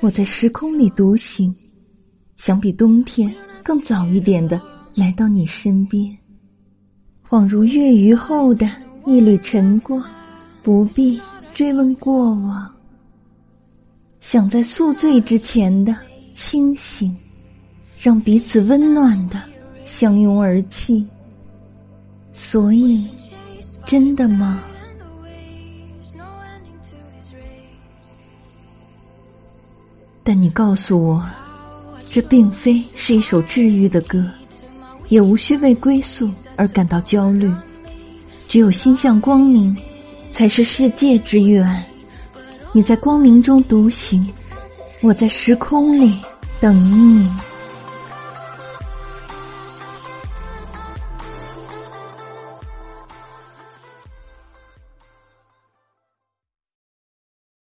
我在时空里独行，想比冬天更早一点的来到你身边，恍如月余后的一缕晨光，不必追问过往。想在宿醉之前的清醒，让彼此温暖的相拥而泣。所以，真的吗？但你告诉我，这并非是一首治愈的歌，也无需为归宿而感到焦虑。只有心向光明，才是世界之源。你在光明中独行，我在时空里等你。